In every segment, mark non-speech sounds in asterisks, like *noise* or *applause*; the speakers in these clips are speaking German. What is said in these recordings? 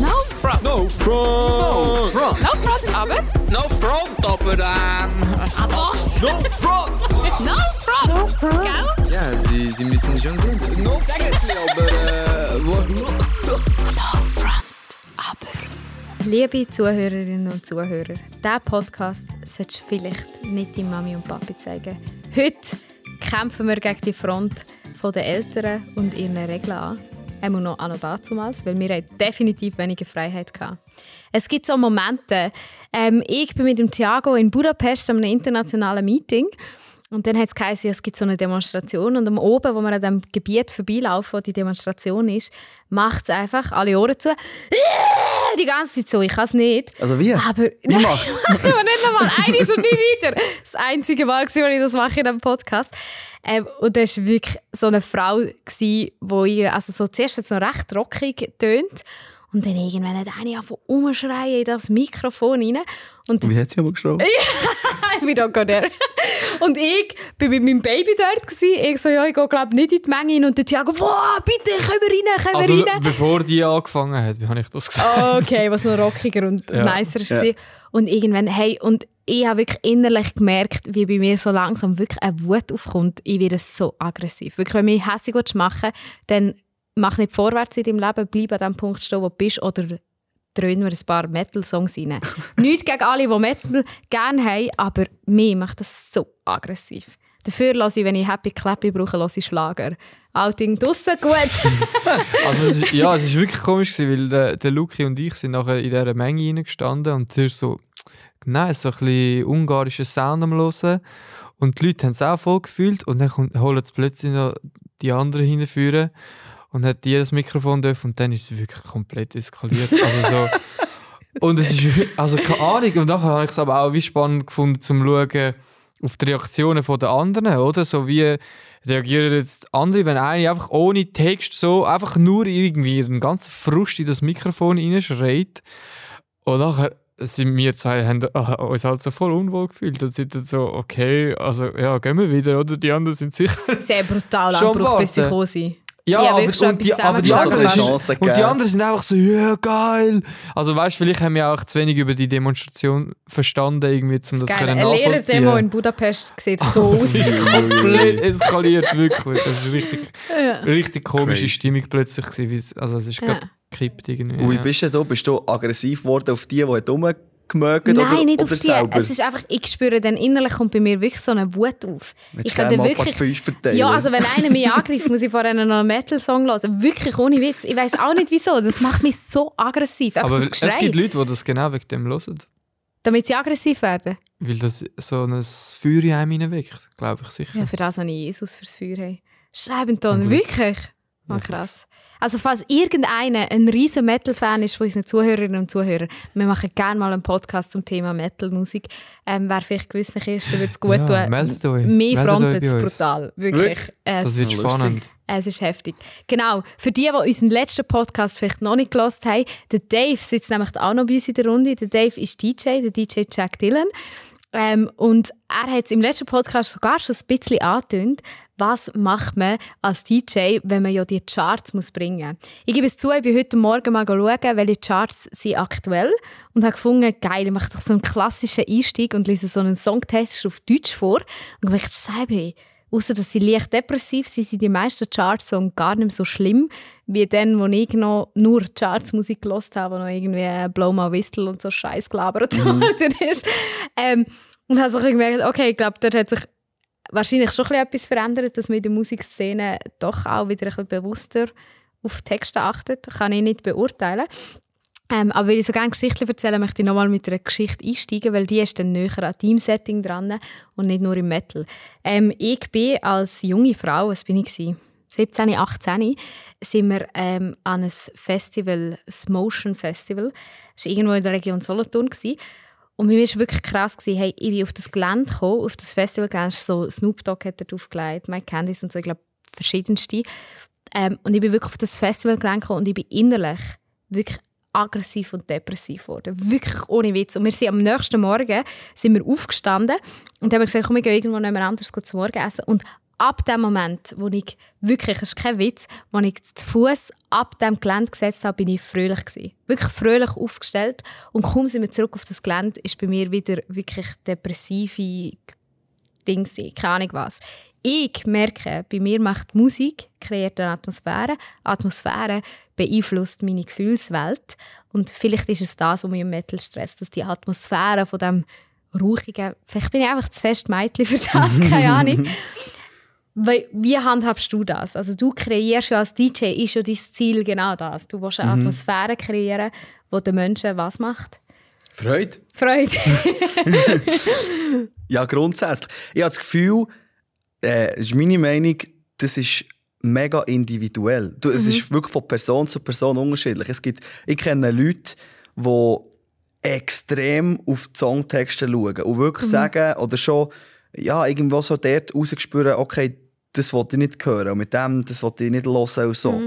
No front. No front! No front! No front, aber. No front, aber ähm... Aber. No front! No front. No front. Gell? Ja, Sie, Sie müssen schon sehen, das ist no eigentlich, aber äh... Wo, Liebe Zuhörerinnen und Zuhörer, diesen Podcast solltest du vielleicht nicht deiner Mami und Papi zeigen. Heute kämpfen wir gegen die Front der Eltern und ihren Regeln an. Einmal noch an damals, weil wir definitiv weniger Freiheit hatten. Es gibt so Momente. Ähm, ich bin mit dem Thiago in Budapest an einem internationalen Meeting und dann hat es geheißen, es gibt so eine Demonstration und am oben, wo wir an dem Gebiet vorbeilaufen, wo die Demonstration ist, macht es einfach alle Ohren zu. Die ganze Zeit so, ich kann es nicht. Also wie? Aber Wie macht's? *laughs* also nicht einmal eines und nie wieder. Das einzige Mal, als ich das mache in diesem Podcast. Ähm, und das war wirklich so eine Frau, die ich, also so zuerst jetzt noch recht rockig tönt und dann irgendwann hat eine angefangen umschreien in das Mikrofon rein. Und Wie hat sie aber geschrieben? *laughs* ich bin da gar Und ich bin mit meinem Baby dort. Gewesen. Ich so, ja, ich gehe glaube nicht in die Menge rein. Und der Thiago, wow, bitte, können wir rein, können Also, wir rein. bevor die angefangen hat, wie habe ich das gesagt? Oh, okay, was noch rockiger und Ja. nicer war. Ja. Und irgendwann, hey, und ich habe wirklich innerlich gemerkt, wie bei mir so langsam wirklich eine Wut aufkommt. Ich werde so aggressiv. Wirklich, wenn du mich hässlich machen dann mach nicht vorwärts in deinem Leben, bleib an dem Punkt stehen, wo du bist, oder dröhnen wir ein paar Metal-Songs rein. *laughs* Nichts gegen alle, die Metal gerne haben, aber mir macht das so aggressiv. Dafür lasse ich, wenn ich Happy Clappy brauche, lasse ich Schlager. Outing draussen, gut. *laughs* Also, es ist, ja, es ist wirklich komisch, weil der, der Luki und ich sind nachher in dieser Menge reingestanden und zuerst so, nein, so ein bisschen ungarischen Sound am Hören. Und die Leute haben es auch voll gefühlt und dann holen sie plötzlich noch die anderen hinführen und hat die das Mikrofon dürfen und dann ist es wirklich komplett eskaliert. Also so, *laughs* und es ist, also keine Ahnung, und nachher habe ich es aber auch wie spannend gefunden, zum schauen auf die Reaktionen der anderen, oder? So wie reagieren jetzt andere, wenn eine einfach ohne Text so einfach nur irgendwie den ganzen Frust in das Mikrofon reinschreit und nachher sind wir zwei haben uns halt so voll unwohl gefühlt und sind dann so, okay, also ja, gehen wir wieder, oder? Die anderen sind sicher... Sehr brutal *laughs* Schon angebraucht, bis sie gekommen sind. Ja, Ja, aber, und die, aber die anderen sind, und die anderen sind einfach so, ja, geil. Also weißt du, vielleicht haben wir auch zu wenig über die Demonstration verstanden, irgendwie, um das Geil. können Eine nachvollziehen. Lehrerdemo in Budapest sieht so *laughs* aus. Es ist komplett eskaliert, wirklich. Es ist richtig, Ja. richtig komische Crazy. Stimmung plötzlich gewesen. Also es ist Ja. gerade gekippt irgendwie. Ja. bist du da? Bist du aggressiv geworden auf die, die rumgemögt Nein, oder, nicht oder auf die. selber? Es ist einfach, ich spüre dann innerlich kommt bei mir wirklich so eine Wut auf. Willst ich könnte wirklich. Ja, also wenn einer mich angreift, muss ich vorher noch einen Metal-Song hören. Wirklich ohne Witz. Ich weiß auch nicht wieso. Das macht mich so aggressiv. Einfach Aber es gibt Leute, die das genau wegen dem hören. Damit sie aggressiv werden. Weil das so ein Feuer in einem hineinweckt, glaube ich sicher. Ja, für das habe ich Jesus fürs Feuer. Hey. Schreiben Ton, wirklich? Ja, krass. Also falls irgendeiner ein riesen Metal-Fan ist von unseren Zuhörerinnen und Zuhörern, wir machen gerne mal einen Podcast zum Thema Metal-Musik. Ähm, wer vielleicht gewissen ist, dann würde es gut Ja, tun. meldet euch. Mir frontet es brutal. Wirklich. Es, Das wird spannend. es ist heftig. Genau. Für die, die unseren letzten Podcast vielleicht noch nicht gelost haben, der Dave sitzt nämlich auch noch bei uns in der Runde. Der Dave ist DJ, der DJ Jack Dillon. Ähm, und er hat es im letzten Podcast sogar schon ein bisschen angetönt, was macht man als DJ, wenn man ja die Charts muss bringen muss. Ich gebe es zu, ich bin heute Morgen mal schauen, welche Charts sind aktuell und habe gefunden, geil, ich mache doch so einen klassischen Einstieg und lese so einen Songtext auf Deutsch vor und ich Scheibe, Außer dass sie leicht depressiv sind, sind die meisten Chartsongs gar nicht mehr so schlimm, wie dann, wo ich noch nur Chartsmusik gelost habe, wo noch irgendwie Blow My Whistle und so Scheiß gelabert worden ist. Ähm, und habe so gemerkt, okay, ich glaube, dort hat sich wahrscheinlich schon etwas verändert, dass man in der Musikszene doch auch wieder ein bewusster auf Texte achtet. Kann ich nicht beurteilen. Ähm, aber weil ich so gerne Geschichten erzähle, möchte ich nochmal mit einer Geschichte einsteigen, weil die ist dann näher an Teamsetting dran und nicht nur im Metal. Ähm, ich bin als junge Frau, was bin ich? Gewesen? 17, 18, sind wir ähm, an einem Festival, das Motion Festival. Das war irgendwo in der Region Solothurn. Gewesen. Und mir war wirklich krass, gewesen, hey, ich bin auf das Gelände gekommen, auf das Festivalgelände, so Snoop Dogg hat dort aufgelegt, Mike Candice und so, ich glaube, verschiedenste. Ähm, und ich bin wirklich auf das Festivalgelände gekommen und ich bin innerlich wirklich aggressiv und depressiv geworden. Wirklich ohne Witz. Und wir sind am nächsten Morgen sind wir aufgestanden und haben gesagt, komm, wir gehen irgendwo jemand anderes zu Morgen essen. Und ab dem Moment, wo ich wirklich, das ist kein Witz, wo ich zu Fuß ab dem Gelände gesetzt habe, bin ich fröhlich gewesen. Wirklich fröhlich aufgestellt. Und kaum sind wir zurück auf das Gelände, ist bei mir wieder wirklich depressive Ding gewesen. Keine Ahnung was. Ich merke, bei mir macht Musik, kreiert eine Atmosphäre. Atmosphäre beeinflusst meine Gefühlswelt. Und vielleicht ist es das, was mich im Metal stresst, dass die Atmosphäre von dem rauchigen, vielleicht bin ich einfach zu fest Mädchen für das, *laughs* keine Ahnung. Wie handhabst du das? Also du kreierst ja als DJ, ist ja dein Ziel genau das. Du willst eine Atmosphäre kreieren, wo den Menschen was macht? Freude? Freude. *laughs* Ja, grundsätzlich. Ich habe das Gefühl, äh, das ist meine Meinung, das ist mega individuell. Du, Es ist wirklich von Person zu Person unterschiedlich. Es gibt, ich kenne Leute, die extrem auf die Songtexte schauen und wirklich sagen oder schon ja, irgendwo so dort rausgespüren, okay, das wollte ich nicht hören und mit dem, das wollte ich nicht hören und so.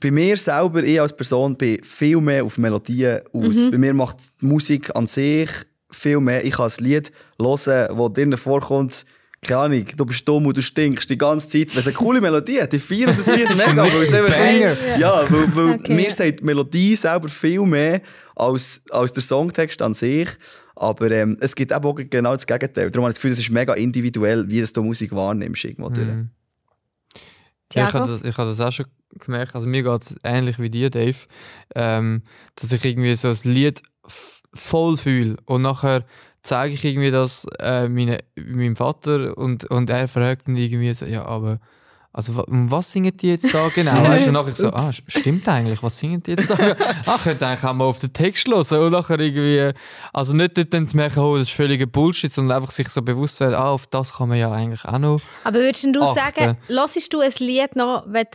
Bei mir selber, ich als Person, bin viel mehr auf Melodien aus. Bei mir macht die Musik an sich viel mehr. Ich kann ein Lied hören, das drinnen vorkommt, keine Ahnung, du bist dumm und du stinkst die ganze Zeit. Wenn es eine coole Melodie hat, ich feiere das Lied *laughs* mega, weil es einfach ja, weil, weil *laughs* Okay, mir ja. sagt die Melodie selber viel mehr als, als der Songtext an sich. Aber ähm, es gibt eben auch genau das Gegenteil. Darum habe ich das Gefühl, es ist mega individuell, wie du Musik wahrnimmst. Irgendwo durch. Mhm. Ja, ich habe das, ich hab das auch schon gemerkt. Also mir geht es ähnlich wie dir, Dave. Ähm, dass ich irgendwie so ein Lied voll fühle. Und nachher zeige ich irgendwie das äh, meine, meinem Vater und, und er fragt dann irgendwie so, ja, aber also, wa- um was singen die jetzt da genau? *laughs* Weißt du, und nachher ich so, ah, st- stimmt eigentlich, was singen die jetzt da? *laughs* ah, könnte eigentlich auch mal auf den Text hören und nachher irgendwie, also nicht dort dann zu merken, oh, das ist völliger Bullshit, sondern einfach sich so bewusst werden, ah, auf das kann man ja eigentlich auch noch Aber würdest du Achten. sagen, hörst du ein Lied noch, wenn,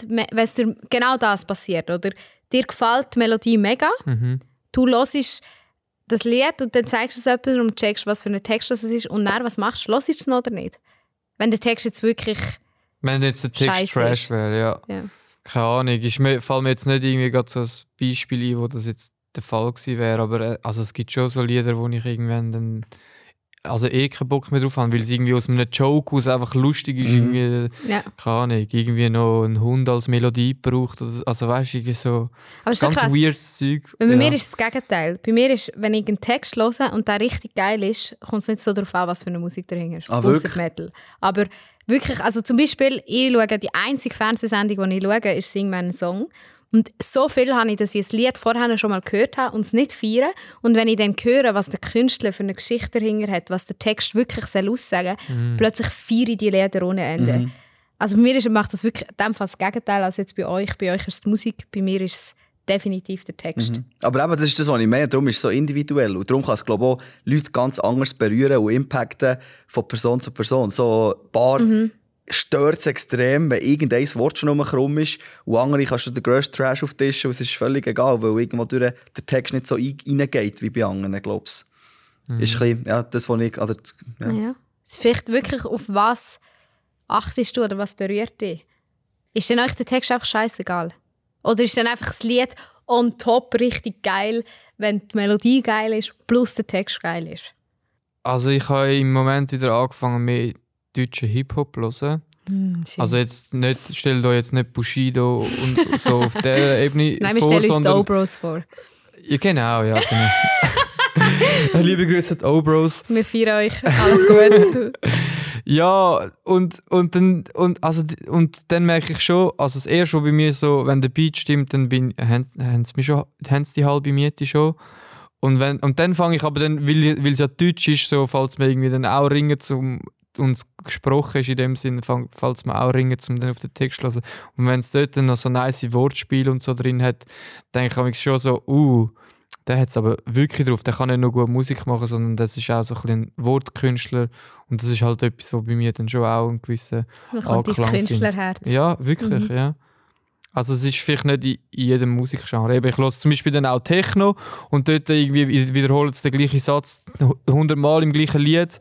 dir genau das passiert, oder? Dir gefällt die Melodie mega, Mhm. du hörst das Lied und dann zeigst du es jemandem und checkst, was für ein Text das ist und dann, was machst du? Hörst du es noch oder nicht? Wenn der Text jetzt wirklich... Wenn jetzt der Text Trash wäre, ja. Ja. Keine Ahnung. Ich fällt mir jetzt nicht irgendwie gerade so ein Beispiel ein, wo das jetzt der Fall gewesen wäre, aber äh, also es gibt schon so Lieder, wo ich irgendwann dann also eh keinen Bock mehr drauf habe, weil es irgendwie aus einem Joke aus einfach lustig ist, Mhm. irgendwie, Ja. keine Ahnung, irgendwie noch einen Hund als Melodie braucht. Also weißt du, irgendwie so ganz krass. weirdes Zeug. Weil bei ja. mir ist es das Gegenteil. Bei mir ist, wenn ich einen Text höre und der richtig geil ist, kommt es nicht so darauf an, was für eine Musik dahinter ist. Ah, wirklich? Metal. Aber wirklich, also zum Beispiel, ich schaue, die einzige Fernsehsendung, die ich schaue, ist «Sing meinen Song». Und so viel habe ich, dass ich ein Lied vorher schon mal gehört habe und es nicht feiere. Und wenn ich dann höre, was der Künstler für eine Geschichte dahinter hat, was der Text wirklich soll aussagen soll, plötzlich feiere ich die Lieder ohne Ende. Also bei mir ist, macht das wirklich in dem Fall das Gegenteil als jetzt bei euch. Bei euch ist es die Musik, bei mir ist es definitiv der Text. Aber eben, das ist das, was ich meine. Darum ist es so individuell. Und darum kann es, glaube ich, auch Leute ganz anders berühren und impacten von Person zu Person. So ein paar stört es extrem, wenn irgendein Wort schon krumm ist und andere kannst du den grössten Trash auftischen und es ist völlig egal, weil irgendwo durch der Text nicht so ein- reingeht wie bei anderen, glaube ich. Ist ein bisschen, ja, das, was ich... Also, ja. Ja. Ist vielleicht wirklich auf was achtest du oder was berührt dich? Ist denn euch der Text einfach scheißegal? Oder ist dann einfach das Lied on top richtig geil, wenn die Melodie geil ist, plus der Text geil ist? Also ich habe im Moment wieder angefangen mehr deutschen Hip-Hop hören. Also jetzt nicht, stell dir jetzt nicht Bushido und *laughs* so auf der Ebene Nein, wir vor, stellen uns die. O-Bros vor. Ja, genau, ja. Genau. *laughs* Liebe Grüße an die O-Bros. Wir feiern euch. Alles gut. *laughs* Ja, und, und, dann, und, also, und dann merke ich schon, also das erste, was bei mir so, wenn der Beat stimmt, dann bin, haben, haben sie mir schon, haben sie die halbe Miete schon. Und, wenn, und dann fange ich aber dann, weil, weil es ja Deutsch ist, so, falls man irgendwie dann auch ringen zum und es gesprochen ist in dem Sinne, falls man auch ringen zum dann auf den Text zu hören. Und wenn es dort dann noch so nice Wortspiele und so drin hat, denke ich schon so, uh, der hat es aber wirklich drauf. Der kann nicht nur gut Musik machen, sondern das ist auch so ein, ein Wortkünstler. Und das ist halt etwas, was bei mir dann schon auch einen gewissen Man Anklang. Künstlerherz. Ja, wirklich, Mhm. ja. Also es ist vielleicht nicht in, in jedem Musikgenre. Eben, Ich höre zum Beispiel dann auch Techno und dort irgendwie wiederholt es den gleichen Satz 100 Mal im gleichen Lied.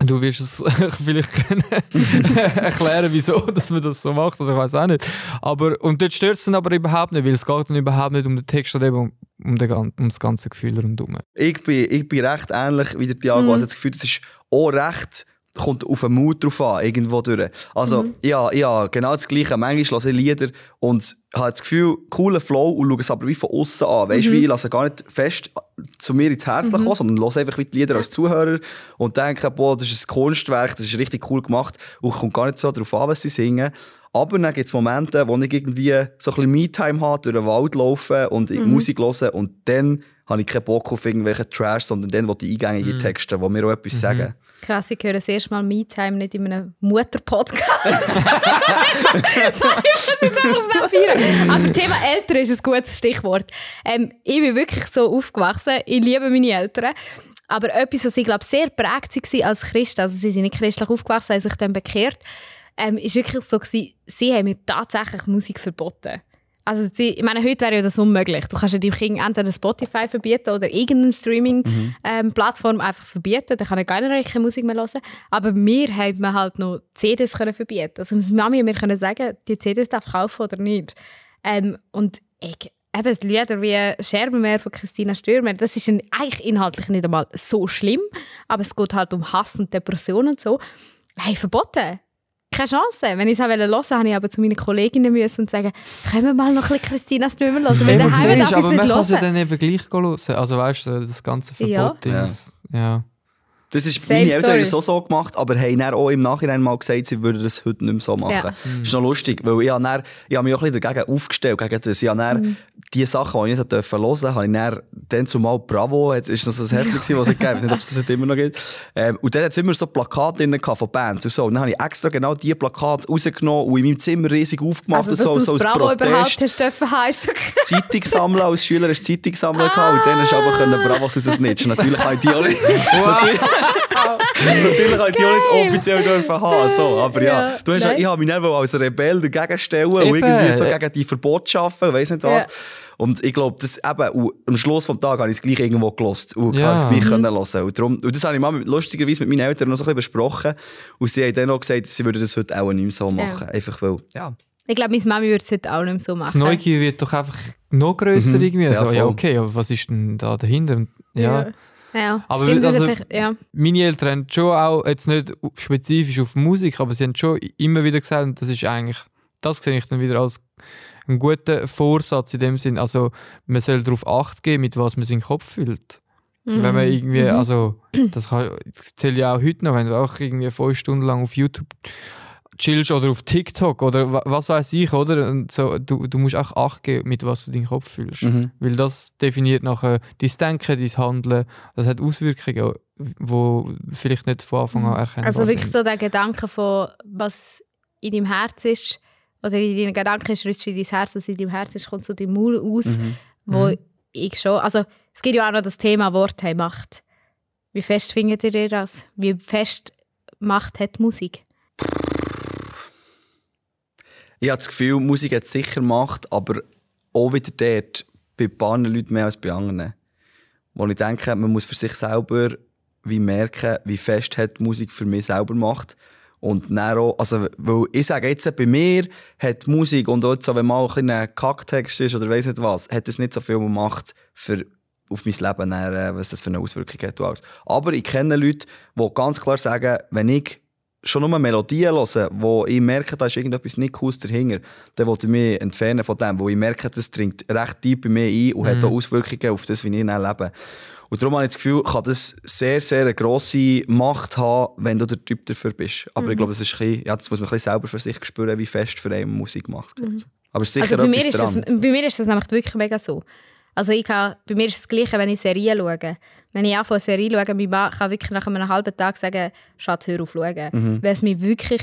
Du wirst es *laughs* vielleicht *laughs* erklären, wieso dass man das so macht, oder ich weiß auch nicht. Aber, und dort stört es dann aber überhaupt nicht, weil es geht dann überhaupt nicht um den Text, sondern eben um, um, den, um das ganze Gefühl rundherum. Ich bin, ich bin recht ähnlich wie der Thiago. Mhm. Also das Gefühl, das ist auch recht kommt auf den Mut drauf an, irgendwo durch. Also, ja, ja, genau das Gleiche. Manchmal höre ich Lieder und habe das Gefühl, cooler Flow und schaue es aber wie von außen an. Weißt du, wie ich lasse gar nicht fest zu mir ins Herz kommen, sondern höre einfach wie die Lieder als Zuhörer und denke, boah, das ist ein Kunstwerk, das ist richtig cool gemacht und kommt gar nicht so darauf an, was sie singen. Aber dann gibt es Momente, wo ich irgendwie so ein bisschen Me-Time habe, durch den Wald laufen und Musik hören und dann habe ich keinen Bock auf irgendwelche Trash, sondern dann will ich eingängige Texte, die mir auch etwas sagen. Krass, ich höre das erste Mal Me-Time nicht in einem Mutter-Podcast. *laughs* Sorry, ich muss jetzt einfach schnell feiern. Aber Thema Eltern ist ein gutes Stichwort. Ähm, ich bin wirklich so aufgewachsen. Ich liebe meine Eltern. Aber etwas, was ich glaube sehr prägt war als Christ, also sie sind nicht christlich aufgewachsen, haben sich dann bekehrt, ähm, ist wirklich so gewesen, sie haben mir tatsächlich Musik verboten. Also sie, ich meine, heute wäre ja das unmöglich. Du kannst ja deinem Kind entweder Spotify verbieten oder irgendeine Streaming-Plattform einfach verbieten. Dann kann er gar keine Musik mehr hören. Aber mir haben wir halt noch CDs können verbieten. Also Mami und mir können sagen, die CDs darf kaufen oder nicht. Ähm, und ich, eben Lieder wie Scherbenmeer von Christina Stürmer, das ist eigentlich inhaltlich nicht einmal so schlimm, aber es geht halt um Hass und Depressionen und so. Hey, verboten. Keine Chance. Wenn ich es hören wollte, habe ich aber zu meinen Kolleginnen müssen und sagen, können wir mal noch ein bisschen Christina Stürmer hören, weil Eben, daheim darf ich es aber nicht man kann es ja hören. dann eben gleich hören. Also weißt du, das ganze Verbot. Ja. Dings. Ja. Das ist, Same meine Eltern haben es so so gemacht, aber haben dann auch im Nachhinein mal gesagt, sie würden das heute nicht mehr so machen. Ja. Das ist noch lustig, weil ich, habe dann, ich habe mich auch ein bisschen dagegen aufgestellt, gegen das. Ich habe dann Mhm. die Sachen, die ich nicht hören durfte, habe ich dann, dann zumal Bravo, jetzt ist so ein Heftchen, *laughs* was es gegeben hat. Weiß nicht, ob es das immer noch gibt. Ähm, und dann hat es immer so Plakate drin von Bands und so. Und dann habe ich extra genau diese Plakate rausgenommen und in meinem Zimmer riesig aufgemacht Also, dass so, so das als Bravo überhaupt hast dürfen krass. *laughs* Zeitung sammeln, als Schüler hast du Zeitung sammeln gehabt und dann hast du aber können Bravos raussnitchen. Natürlich kann ich die auch nicht, natürlich kann ich die auch nicht offiziell dürfen haben. So, aber ja, Ja, du hast, nein. ich habe mich wohl als Rebell dagegen stellen und irgendwie so gegen die Verbote arbeiten, weiss nicht was. Ja. Und ich glaube, das eben, am Schluss des Tages habe ich es gleich irgendwo gelost und Ja. habe es gleich Mhm. können hören. Und, darum, und das habe ich mal mit, lustigerweise mit meinen Eltern noch so ein bisschen besprochen. Und sie haben dann auch gesagt, sie würden das heute auch nicht mehr so machen. Einfach weil, ja. Ich glaube, meine Mami würde es heute auch nicht mehr so Die machen. Neugier wird doch einfach noch grösser irgendwie. Ja, Also, ja, voll. okay, aber was ist denn da dahinter? Ja. Ja. Aber Stimmt, also- ja. Meine Eltern haben schon auch, jetzt nicht spezifisch auf Musik, aber sie haben schon immer wieder gesagt, und das ist eigentlich, das sehe ich dann wieder als einen guten Vorsatz in dem Sinn. Also, man soll darauf Acht geben, mit was man seinen Kopf füllt. Wenn man irgendwie, also, das, kann, das zählt ja auch heute noch, wenn du auch irgendwie fünf Stunden lang auf YouTube chillst oder auf TikTok oder wa- was weiß ich, oder? Und so, du, du musst auch Acht geben, mit was du deinen Kopf füllst. Mhm. Weil das definiert nachher dein Denken, dein Handeln. Das hat Auswirkungen, die vielleicht nicht von Anfang an erkennbar Also wirklich sind. so der Gedanke von, was in deinem Herz ist, oder in deinen Gedanken ist, rutscht in dein Herz, was in deinem Herz ist, kommt zu deinem Maul aus, Mhm. wo ich schon, also es gibt ja auch noch das Thema Wort haben Macht. Wie fest findet ihr das? Wie fest Macht hat Musik? Ich habe das Gefühl, Musik hat sicher Macht, aber auch wieder dort bei ein paar Leuten mehr als bei anderen. Wo ich denke, man muss für sich selber wie merken, wie fest hat Musik für mich selber Macht. Und dann auch, also, weil ich sage jetzt, bei mir hat Musik und auch wenn mal ein kleiner Kacktext ist oder weiss nicht was, hat es nicht so viel Macht für auf mein Leben, dann, äh, was das für eine Auswirkung hat. Aber ich kenne Leute, die ganz klar sagen, wenn ich schon nur Melodien höre, wo ich merke, da ist irgendetwas nicht Cooles dahinter, dann will ich mich entfernen von dem, wo ich merke, das dringt recht tief bei mir ein und hat auch Auswirkungen auf das, wie ich dann lebe. Und darum habe ich das Gefühl, kann das sehr, sehr eine grosse Macht haben, wenn du der Typ dafür bist. Aber ich glaube, das, ist ein bisschen, ja, das muss man ein bisschen selber für sich spüren, wie fest für einen Musik macht. Aber es ist sicher Also bei mir, ist das, bei mir ist das nämlich wirklich mega so. Also ich kann, bei mir ist es das Gleiche, wenn ich Serien schaue. Wenn ich anfange, eine Serie zu schauen, mein Mann kann wirklich nach einem halben Tag sagen, Schatz, hör auf schauen. Mhm. Weil es mich wirklich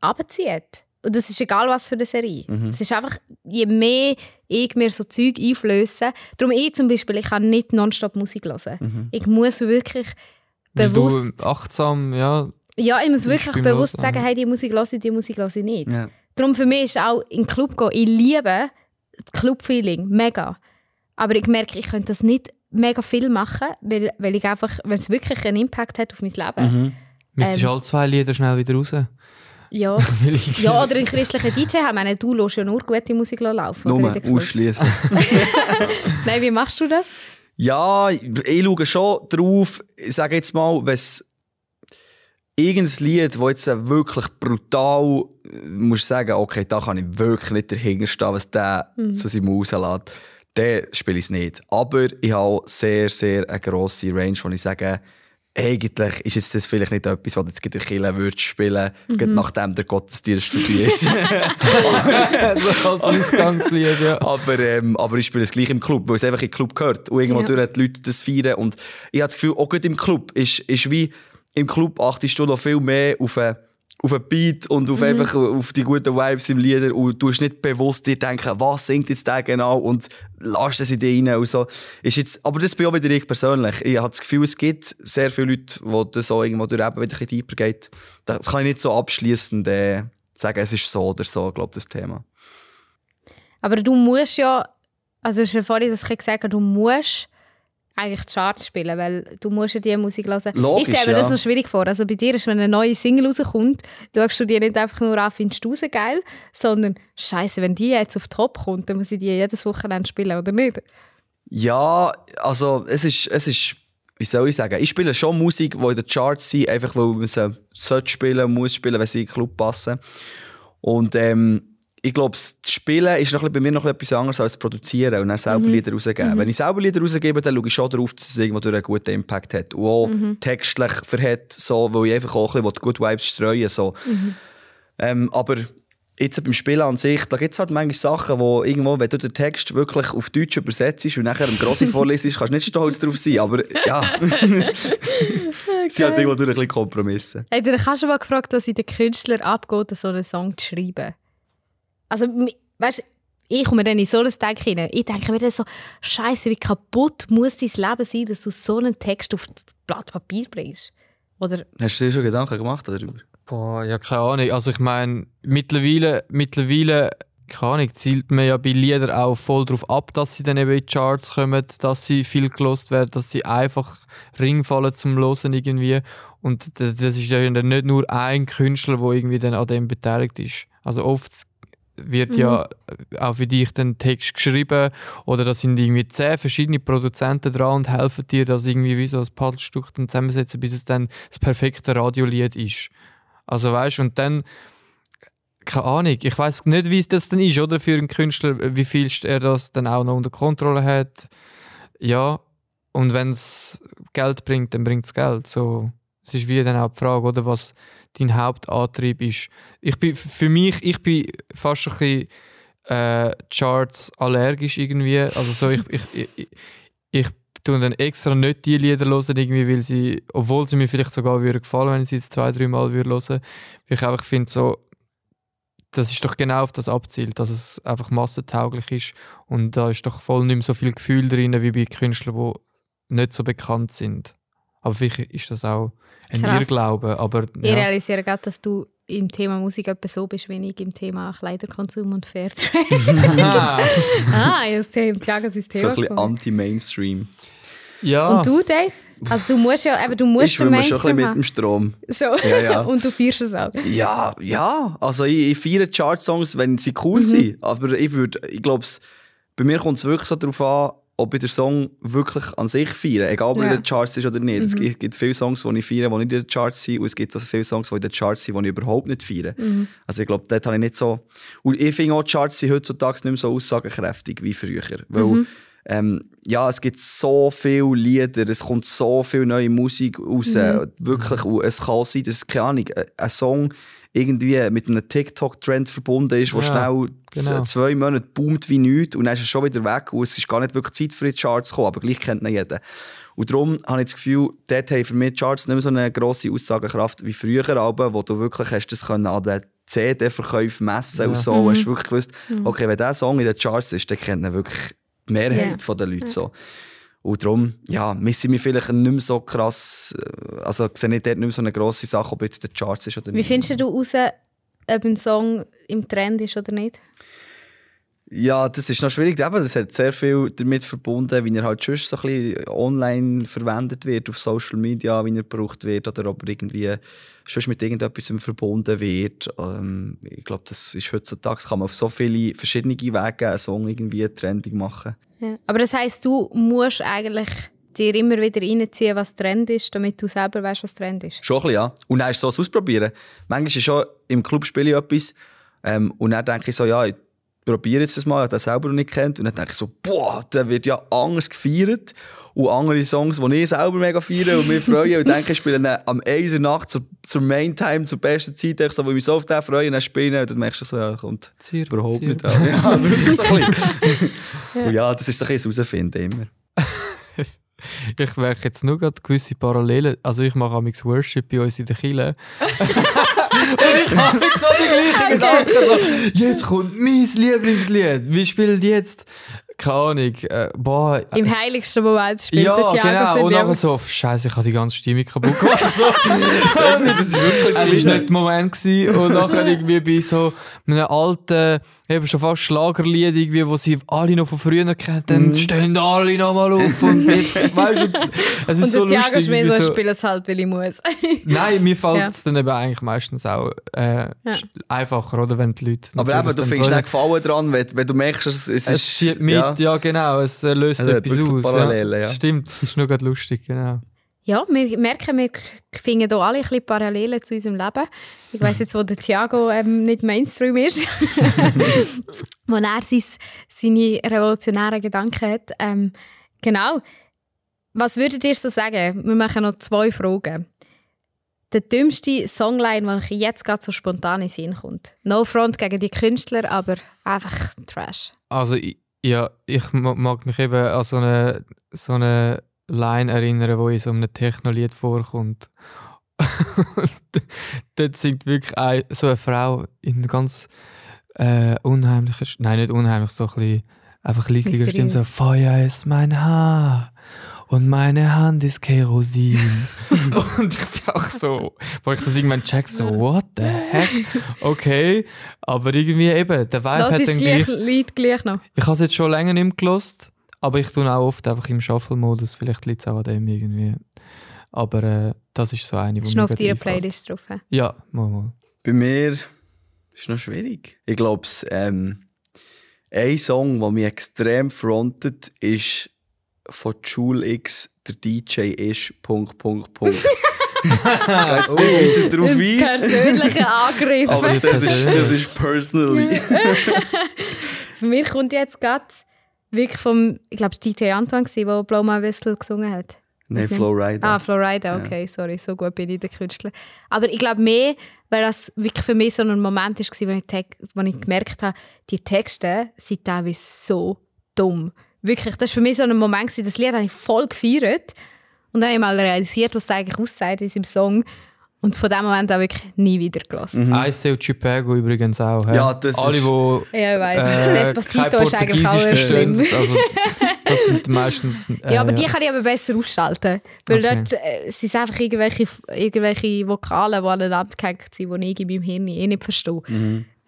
abzieht. Und das ist egal, was für eine Serie. Mhm. Es ist einfach, je mehr ich mir so Zeug einflöße, darum ich zum Beispiel, ich kann nicht nonstop Musik hören. Mhm. Ich muss wirklich Weil bewusst, du achtsam, ja, ja, ich muss wirklich beim bewusst sagen, hey, die Musik höre ich, die Musik höre ich nicht. Ja. Darum für mich ist auch in den Club gehen, ich liebe das Club-Feeling, mega. Aber ich merke, ich könnte das nicht mega viel machen, weil, weil ich einfach, wenn es wirklich einen Impact hat auf mein Leben. Mhm. müsstest Ähm. alle zwei Lieder schnell wieder raus. Ja. *laughs* Ja, oder einen christlichen DJ haben. Ich meine, du lässt ja nur gute Musik laufen. Nur ausschließen. *laughs* *laughs* Nein, wie machst du das? Ja, ich schaue schon drauf. Ich sage jetzt mal, wenn's irgendein Lied, das jetzt wirklich brutal, äh, musst sagen, okay, da kann ich wirklich nicht dahinter stehen, was der zu seinem rauslässt, dann spiele ich es nicht. Aber ich habe sehr, sehr eine grosse Range, wo ich sage, eigentlich ist jetzt das vielleicht nicht etwas, was du jetzt in der Kirche würdest spielen, gerade nachdem der Gottesdienst vorbei ist. *laughs* *laughs* als Ausgangslied, ja. aber, ähm, aber ich spiele es gleich im Club, weil es einfach im Club gehört. Und irgendwo Ja. durch die Leute das feiern. Und ich habe das Gefühl, auch gerade im Club ist, ist wie im Club achtest du noch viel mehr auf einen, auf einen Beat und auf, einfach auf die guten Vibes im Lieder und du hast nicht bewusst dir denken, was singt jetzt der genau und lass das in dich rein und so. Ist jetzt, aber das bin auch wieder ich persönlich. Ich habe das Gefühl, es gibt sehr viele Leute, die das so irgendwo durch eben wieder ein bisschen tiefer geht. Das kann ich nicht so abschließend äh, sagen, es ist so oder so, glaube das Thema. Aber du musst ja, also hast ja vorhin das ein gesagt, du musst eigentlich Charts spielen, weil du musst ja diese Musik hören. Logisch, ich stelle mir das ja. noch schwierig vor. Also bei dir ist, wenn eine neue Single rauskommt, schaust du die nicht einfach nur an, findest du sie geil, sondern Scheiße, wenn die jetzt auf Top kommt, dann muss ich die jedes Wochenende spielen, oder nicht? Ja, also es ist, es ist, wie soll ich sagen, ich spiele schon Musik, die in den Charts sind, einfach weil man sie sollte spielen, muss spielen, wenn sie in den Club passen. Und ähm, ich glaube, das Spielen ist noch bei mir noch etwas anderes als das Produzieren und dann selber Lieder rausgeben. Wenn ich selber Lieder rausgebe, dann schaue ich schon darauf, dass es irgendwo durch einen guten Impact hat. Und auch textlich verhat, so, weil ich einfach auch ein bisschen Good Vibes streuen so. Ähm, aber jetzt beim Spielen an sich, da gibt es halt manchmal Sachen, wo irgendwo, wenn du den Text wirklich auf Deutsch übersetzt und nachher im Grossi *laughs* vorlesest, kannst du nicht stolz darauf sein. Aber ja, es sind halt irgendwo durch ein bisschen Kompromisse. Hey, du hast schon mal gefragt, was in den Künstlern abgeht, so einen Song zu schreiben. Also, weißt ich komme dann in so ein Denken hinein. Ich denke mir dann so, Scheiße, wie kaputt muss dein Leben sein, dass du so einen Text auf das Blatt Papier bringst? Oder Hast du dir schon Gedanken gemacht darüber? Boah, ja, keine Ahnung. Also ich meine, mittlerweile, mittlerweile, keine Ahnung, zielt man ja bei Liedern auch voll darauf ab, dass sie dann eben in die Charts kommen, dass sie viel gelost werden, dass sie einfach Ring fallen zum Losen irgendwie. Und das, das ist ja dann nicht nur ein Künstler, der irgendwie dann an dem beteiligt ist. Also oft wird ja auch für dich den Text geschrieben oder da sind irgendwie zehn verschiedene Produzenten dran und helfen dir, das irgendwie wie so ein Puzzlestück dann zusammensetzen, bis es dann das perfekte Radiolied ist. Also weißt und dann keine Ahnung, ich weiß nicht, wie das dann ist, oder für einen Künstler, wie viel er das dann auch noch unter Kontrolle hat. Ja, und wenn es Geld bringt, dann bringt es Geld. So, es ist wie dann auch die Frage, oder was dein Hauptantrieb ist. Ich bin für mich, ich bin fast ein bisschen äh, Charts allergisch irgendwie. Also so, ich, ich, ich, ich, ich tue dann extra nicht die Lieder hören, irgendwie, weil sie, obwohl sie mir vielleicht sogar würden gefallen, wenn ich sie jetzt zwei, drei Mal würde hören, weil ich einfach finde so, das ist doch genau auf das abzielt, dass es einfach massentauglich ist und da ist doch voll nicht mehr so viel Gefühl drin, wie bei Künstlern, die nicht so bekannt sind. Aber vielleicht ist das auch ein Krass. Irrglaube, aber ich ja. realisiere gerade, dass du im Thema Musik etwa so bist, wie ich im Thema Kleiderkonsum und Fairtrade. *laughs* Ah. ah, jetzt Tiago sein So Thema ein bisschen anti-Mainstream. ja. Und du, Dave? Also du musst ja, eben, du musst Ich schwimme schon ein bisschen Mainstream mit dem Strom. So. Ja, ja. *laughs* und du feierst es auch. Ja, ja. Also ich, ich feiere Chart-Songs, wenn sie cool sind. Aber ich würde, ich glaube, bei mir kommt es wirklich so darauf an, ob ich den Song wirklich an sich feiere. Egal, ob er Ja. in den Charts ist oder nicht. Es gibt, viele Songs, die ich feiere, die nicht in den Charts sind. Und es gibt also viele Songs, die in den Charts sind, die ich überhaupt nicht feiere. Also ich glaube, dort habe ich nicht so... Und ich finde auch, die Charts sind heutzutage nicht mehr so aussagekräftig wie früher. Weil ähm, ja, es gibt so viele Lieder, es kommt so viel neue Musik raus. Wirklich. Und es kann sein, dass, keine Ahnung, ein Song irgendwie mit einem TikTok-Trend verbunden ist, der Ja, schnell genau. zwei Monate boomt wie nichts und dann ist es schon wieder weg und es ist gar nicht wirklich Zeit für die Charts zu kommen, aber gleich kennt ihn jeder. Und darum habe ich das Gefühl, dort haben für mich die Charts nicht mehr so eine grosse Aussagekraft wie früher, aber, wo du wirklich hast das können an den CD-Verkäufen messen und Ja. so. Und hast wirklich gewusst, okay, wenn dieser Song in den Charts ist, dann kennt ihn wirklich die Mehrheit Ja. der Leute so. Und darum, ja, missen wir vielleicht nicht mehr so krass, äh, also sehe ich dort nicht mehr so eine grosse Sache, ob jetzt den Charts ist oder Wie nicht. findest du heraus, ob ein Song im Trend ist oder nicht? Ja, das ist noch schwierig. Eben, das hat sehr viel damit verbunden, wie er halt schon so ein bisschen online verwendet wird, auf Social Media, wie er gebraucht wird oder ob er irgendwie schon mit irgendetwas verbunden wird. Ähm, ich glaube, das ist heutzutage, kann man auf so viele verschiedene Wege einen Song irgendwie trendig machen. Ja. Aber das heisst, du musst eigentlich dir immer wieder reinziehen, was Trend ist, damit du selber weißt, was Trend ist. Schon ein bisschen, ja. Und dann ist es so Ausprobieren. Manchmal ist schon im Club spiele ich etwas ähm, und dann denke ich so, ja, ich probiere jetzt das mal, ich habe das selber noch nicht kennt. Und dann denke ich so, boah, der wird ja anders gefeiert. Und andere Songs, die ich selber mega feiere und mich freue. Und denke, ich spiele dann am 1 Uhr Nacht zur, zur Main-Time, zur besten Zeit, ich so, wo ich mich so auf den freue, und dann spiele ich und dann merkst du so, ja, kommt Zier, überhaupt Zier. nicht an. Ja, *laughs* wirklich so ein bisschen. Und ja, das ist ein bisschen das Herausfinden immer. *laughs* Ich merke jetzt nur gerade gewisse Parallelen. Also ich mache amix Worship bei uns in der Kirche. *laughs* und ich habe so die gleichen Gedanken. So, jetzt kommt mein Lieblingslied. Wie spielt jetzt? Keine Ahnung. Äh, boah, Im heiligsten Moment spielt ja, der Thiago genau. Und nachher so, Scheiße, ich habe die ganze Stimmung kaputt gemacht. *laughs* So. Das ist wirklich Es war nicht der Moment. Gewesen. Und nachher irgendwie bei so einem alten, eben schon fast Schlagerlied, irgendwie, wo sie alle noch von früher kennen, dann stehen alle nochmal auf und jetzt, weißt du, es ist Und so der Thiago lustig. ist mir wie so, ich so, spiele es halt, weil ich muss. *laughs* Nein, mir fällt Ja. es dann eben eigentlich meistens auch äh, sch- einfacher, oder, wenn die Leute Aber eben, du dann findest einen Gefallen dran, wenn, wenn du merkst, es, es Es ist... zieht mit, ja, genau, es äh, löst Also, etwas aus. Parallelen, ja. Stimmt, das ist nur gerade lustig, genau. Ja, wir merken, wir finden hier alle ein bisschen Parallelen zu unserem Leben. Ich weiss jetzt, wo der Thiago ähm, nicht Mainstream ist, *laughs* *laughs* wo er sein, seine revolutionären Gedanken hat. Ähm, genau. Was würdet ihr so sagen? Wir machen noch zwei Fragen. Der dümmste Songline, der euch jetzt gerade so spontan in Sinn kommt. No front gegen die Künstler, aber einfach Trash. Also, ich, ja, ich ma- mag mich eben an so eine, so eine Line erinnern, wo in so einem Technolied vorkommt. *laughs* Und Dort singt wirklich ein, so eine Frau in einer ganz äh, unheimlicher, St- nein, nicht unheimlich, so ein bisschen einfach leislicher Stimme, so. Feuer ist mein Haar und meine Hand ist Kerosin. *laughs* und ich bin auch so, wo ich das irgendwann check, so, what the heck? Okay, aber irgendwie eben, der Vibe Lass hat uns dann das gleich... Lied gleich noch. Ich habe es jetzt schon länger nicht mehr gelost, aber ich tue auch oft einfach im Shuffle-Modus. Vielleicht liegt es auch an dem irgendwie. Aber äh, das ist so eine, die Ist mir noch auf deiner. Playlist drauf. Ja, mal, mal. Bei mir ist es noch schwierig. Ich glaube, ähm, ein Song, der mich extrem frontet, ist von Jule X, der DJ ist. Punkt, Punkt, Punkt. *laughs* Gehe jetzt nicht weiter drauf Ein ein. persönlicher *laughs* Angriff. Aber das ist, das ist personally. *laughs* Für mich kommt jetzt gerade wirklich vom, ich glaube, DJ Antoine, gewesen, der Blow My Whistle gesungen hat. Nein, Flowrider. Ah, Florida, okay, sorry, so gut bin ich der Künstler. Aber ich glaube mehr, weil das wirklich für mich so ein Moment war, wo ich, wo ich gemerkt habe, die Texte sind teilweise so dumm. Wirklich, das war für mich so ein Moment, gewesen, das Lied habe ich voll gefeiert. Und dann habe ich mal realisiert, was es eigentlich aussagt in seinem Song. Und von dem Moment an wirklich nie wieder gelassen. Ice und Chipago übrigens auch. Mhm. Ja, das Alle, ist- die Ja, ich weiss. äh, *laughs* Despacito ist eigentlich auch schlimm. *laughs* Also, das sind meistens... Äh, Ja, aber die kann ich aber besser ausschalten. Weil Okay. dort äh, sind es einfach irgendwelche, irgendwelche Vokale, die aneinander gehängt sind, die ich in meinem Hirn eh nicht verstehe.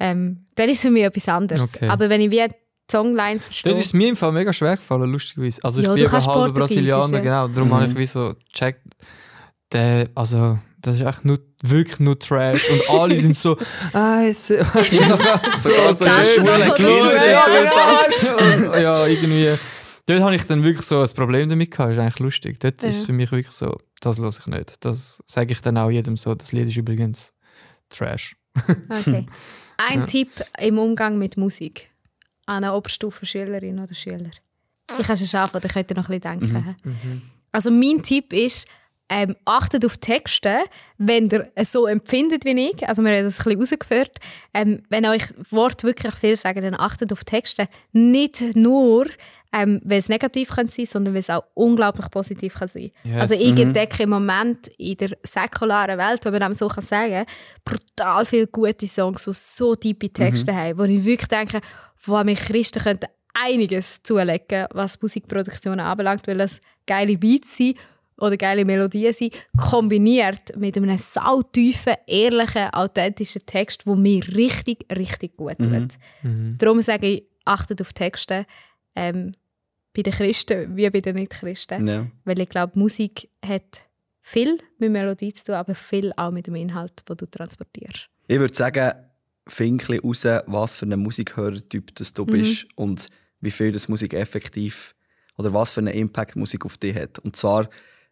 Ähm, dann ist es für mich etwas anderes. Okay. Aber wenn ich wie Songlines verstehe... Dort ist mir im Fall mega schwer gefallen, lustigerweise. Also ich Ja, bin du eben Portugiesisch, Brasilianer, ja. genau. Darum habe ich wie so gecheckt, der, also das ist echt nur, wirklich nur Trash. Und alle sind so, *laughs* Eis. Sogar *laughs* so in der Das Schule. Und, ja, irgendwie. Dort habe ich dann wirklich so ein Problem damit gehabt. Das ist eigentlich lustig. Dort Ja. ist es für mich wirklich so, das lasse ich nicht. Das sage ich dann auch jedem so. Das Lied ist übrigens Trash. Okay. *laughs* Ein Ja. Tipp im Umgang mit Musik an eine Oberstufenschülerin oder Schüler. Ich kann es schaffen, da könnt ihr noch ein bisschen denken. Mhm. Also mein Tipp ist, ähm, achtet auf Texte, wenn ihr es so empfindet wie ich. Also wir haben das ein bisschen rausgeführt. Ähm, wenn euch Worte wirklich viel sagen, dann achtet auf Texte. Nicht nur, ähm, weil es negativ kann sein sondern weil es auch unglaublich positiv kann sein Yes. Also ich entdecke im Moment in der säkularen Welt, wenn man dem so kann sagen brutal viele gute Songs, die so tiefe Texte haben, wo ich wirklich denke, wo mich Christen könnten einiges zulegen, was Musikproduktion anbelangt, weil es geile Beats sind oder geile Melodien sind, kombiniert mit einem sautiefen, ehrlichen, authentischen Text, der mir richtig, richtig gut tut. Mhm. Darum sage ich, achtet auf Texte ähm, bei den Christen wie bei den Nicht-Christen. Ja. Weil ich glaube, Musik hat viel mit Melodie zu tun, aber viel auch mit dem Inhalt, den du transportierst. Ich würde sagen, bisschen raus, was für ein Musikhörertyp das Mhm. du bist und wie viel das Musik effektiv oder was für einen Impact Musik auf dich hat. Und zwar,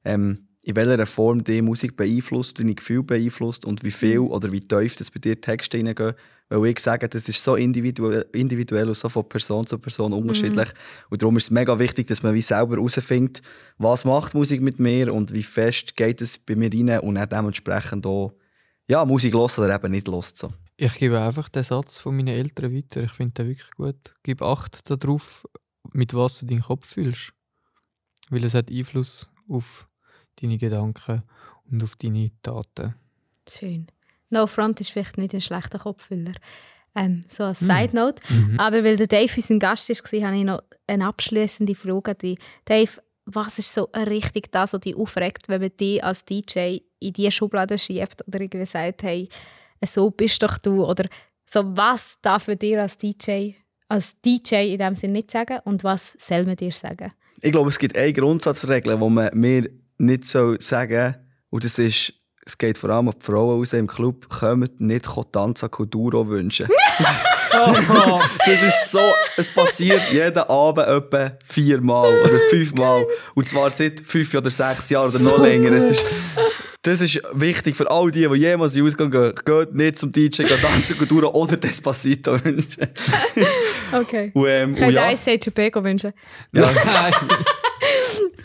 ähm, in welcher Form die Musik beeinflusst, deine Gefühle beeinflusst und wie viel oder wie tief das bei dir Texte hineingehen. Weil ich sage, das ist so individuell, individuell und so von Person zu Person unterschiedlich. Und darum ist es mega wichtig, dass man wie selber herausfindet, was macht Musik mit mir und wie fest geht es bei mir rein und dann dementsprechend auch ja, Musik los oder eben nicht los. So. Ich gebe einfach den Satz von meinen Eltern weiter. Ich finde den wirklich gut. Gib Acht darauf, mit was du deinen Kopf fühlst. Weil es hat Einfluss auf deine Gedanken und auf deine Taten. Schön. No Front ist vielleicht nicht ein schlechter Kopffüller. Ähm, so als Mhm. Side Note. Aber weil der Dave unser Gast war, habe ich noch eine abschließende Frage an dich. Dave, was ist so richtig das, was dich aufregt, wenn man dich als DJ in diese Schublade schiebt oder irgendwie sagt, hey, so bist doch du oder so, was darf man dir als DJ, als DJ in dem Sinne nicht sagen und was soll man dir sagen? Ich glaube, es gibt eine Grundsatzregel, die man mir nicht so sagen soll. Und das ist, es geht vor allem auf die Frauen raus im Club, kommt nicht Tanza Kuduro wünschen. *laughs* *laughs* das ist so, es passiert jeden Abend etwa viermal oder *laughs* fünfmal. Und zwar seit fünf oder sechs Jahren oder noch länger. Es ist, das ist wichtig für all die, die jemals in den Ausgang gehen. Geht nicht zum DJ, geht Tanza Kuduro oder Despacito wünschen. Okay. Und, ähm, Ich und könnte ja, Say Tobago wünschen. ja.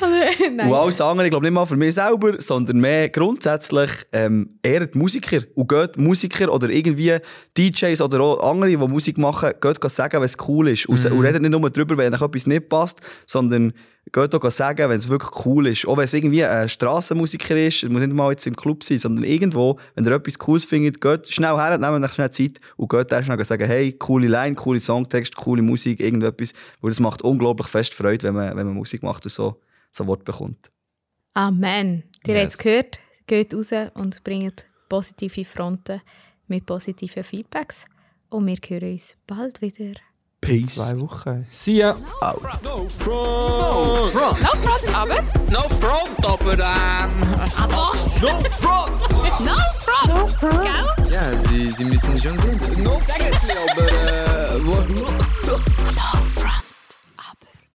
*laughs* Und alles andere, ich glaube nicht mal für mich selber, sondern mehr grundsätzlich ähm, eher die Musiker. Und geht Musiker oder irgendwie DJs oder auch andere, die Musik machen, geht sagen, wenn es cool ist. Und, und redet nicht nur darüber, wenn euch etwas nicht passt, sondern geht auch sagen, wenn es wirklich cool ist. Auch wenn es irgendwie ein Strassenmusiker ist, es muss nicht mal jetzt im Club sein, sondern irgendwo, wenn ihr etwas Cooles findet, geht schnell her, nehmt euch schnell Zeit und geht dann schnell sagen, hey, coole Line, coole Songtext, coole Musik, irgendetwas. Weil das macht unglaublich fest Freude, wenn man, wenn man Musik macht und so, so Wort bekommt. Amen. Ihr Yes. habt es gehört. Geht raus und bringt positive Fronten mit positiven Feedbacks. Und wir hören uns bald wieder. Peace. Zwei Wochen. See ya! No front. No front. No front, aber. No front, aber ähm. Was? No front. No front. Gell? Ja, Sie, Sie müssen schon sehen. Das ist no eigentlich, aber äh.